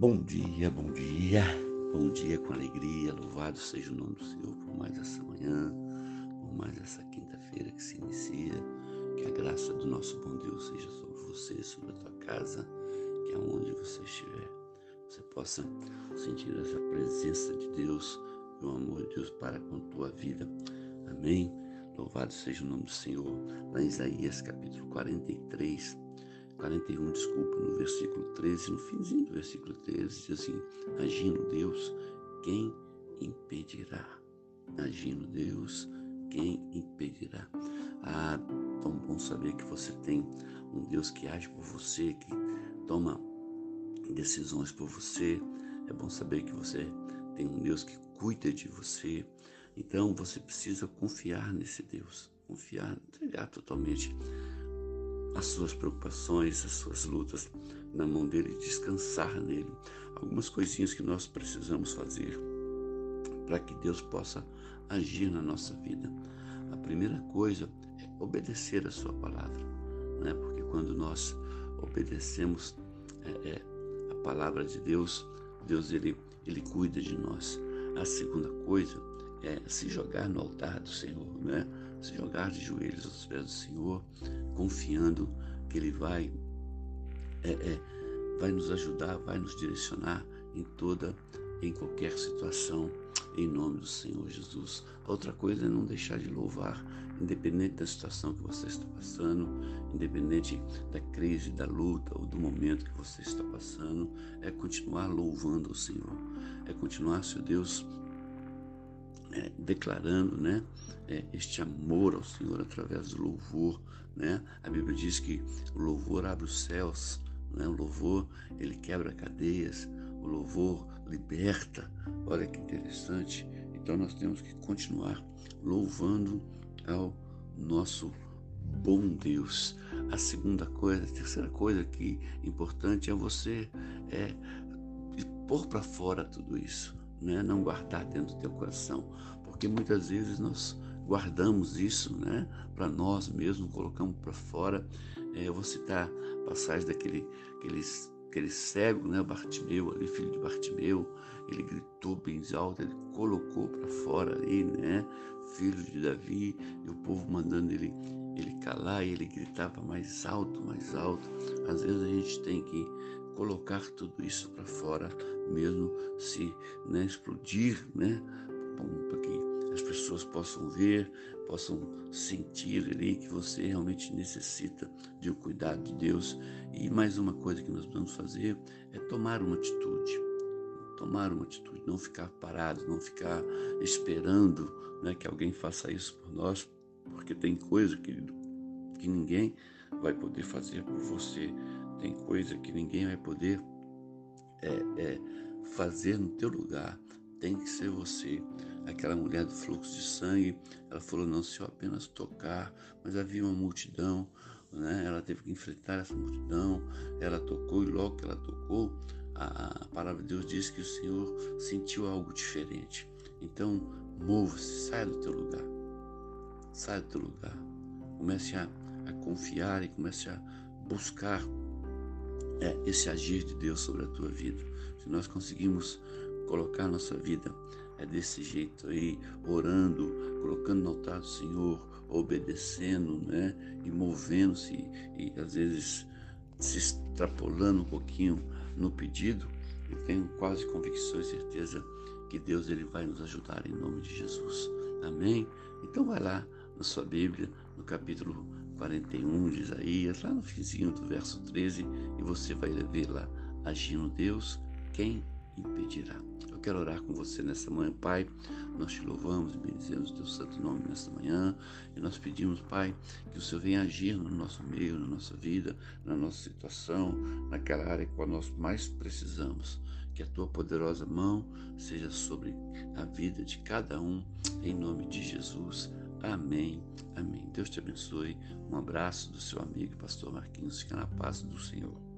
Bom dia, bom dia, bom dia com alegria. Louvado seja o nome do Senhor por mais essa manhã, por mais essa quinta-feira que se inicia. Que a graça do nosso bom Deus seja sobre você, sobre a tua casa, que aonde você estiver, você possa sentir essa presença de Deus e o amor de Deus para com a tua vida. Amém. Louvado seja o nome do Senhor. Lá em Isaías capítulo 43, 41, desculpa, no versículo 13, no finzinho do versículo 13, diz assim: Agindo Deus, quem impedirá? Agindo Deus, quem impedirá? Ah, tão bom saber que você tem um Deus que age por você, que toma decisões por você. É bom saber que você tem um Deus que cuida de você. Então você precisa confiar nesse Deus, confiar, entregar totalmente as suas preocupações, as suas lutas na mão dele e descansar nele. Algumas coisinhas que nós precisamos fazer para que Deus possa agir na nossa vida. A primeira coisa é obedecer a sua palavra, né? porque quando nós obedecemos é, é, a palavra de Deus, Deus ele, ele cuida de nós. A segunda coisa é se jogar no altar do Senhor, né? Se jogar de joelhos aos pés do Senhor, confiando que Ele vai, é, é, vai nos ajudar, vai nos direcionar em toda, em qualquer situação, em nome do Senhor Jesus. A outra coisa é não deixar de louvar, independente da situação que você está passando, independente da crise, da luta ou do momento que você está passando, é continuar louvando o Senhor, é continuar, seu Deus, é, declarando né, é, este amor ao Senhor através do louvor. Né? A Bíblia diz que o louvor abre os céus, né? o louvor ele quebra cadeias, o louvor liberta. Olha que interessante. Então nós temos que continuar louvando ao nosso bom Deus. A segunda coisa, a terceira coisa que é importante é você é, pôr para fora tudo isso né? não guardar dentro do teu coração, porque muitas vezes nós guardamos isso né? para nós mesmos, colocamos para fora. É, eu vou citar passagem daquele aquele, aquele cego, né? Bartimeu, ali, filho de Bartimeu, ele gritou bem alto, ele colocou para fora ali, né? Filho de Davi, e o povo mandando ele ele calar e ele gritava mais alto, mais alto. Às vezes a gente tem que colocar tudo isso para fora, mesmo se né, explodir, né, para que as pessoas possam ver, possam sentir ali que você realmente necessita de um cuidado de Deus. E mais uma coisa que nós vamos fazer é tomar uma atitude. Tomar uma atitude, não ficar parado, não ficar esperando né, que alguém faça isso por nós, porque tem coisa, querido, que ninguém vai poder fazer por você. Tem coisa que ninguém vai poder é, é, fazer no teu lugar. Tem que ser você. Aquela mulher do fluxo de sangue, ela falou, não, se eu apenas tocar, mas havia uma multidão, né? ela teve que enfrentar essa multidão, ela tocou e logo que ela tocou, a, a palavra de Deus diz que o Senhor sentiu algo diferente. Então, mova-se, sai do teu lugar. Sai do teu lugar. Comece a, a confiar e comece a buscar é, esse agir de Deus sobre a tua vida. Se nós conseguimos colocar nossa vida é desse jeito aí, orando, colocando no altar do Senhor, obedecendo, né? E movendo-se e às vezes se extrapolando um pouquinho no pedido, eu tenho quase convicção e certeza que Deus ele vai nos ajudar em nome de Jesus. Amém? Então vai lá na sua Bíblia, no capítulo 41 de Isaías, lá no finzinho do verso 13, e você vai ver lá, agindo Deus, quem impedirá? Eu quero orar com você nessa manhã, Pai. Nós te louvamos e bendizemos o teu santo nome nesta manhã. E nós pedimos, Pai, que o Senhor venha agir no nosso meio, na nossa vida, na nossa situação, naquela área que nós mais precisamos. Que a tua poderosa mão seja sobre a vida de cada um, em nome de Jesus. Amém. Amém. Deus te abençoe. Um abraço do seu amigo, pastor Marquinhos. Fica na paz do Senhor.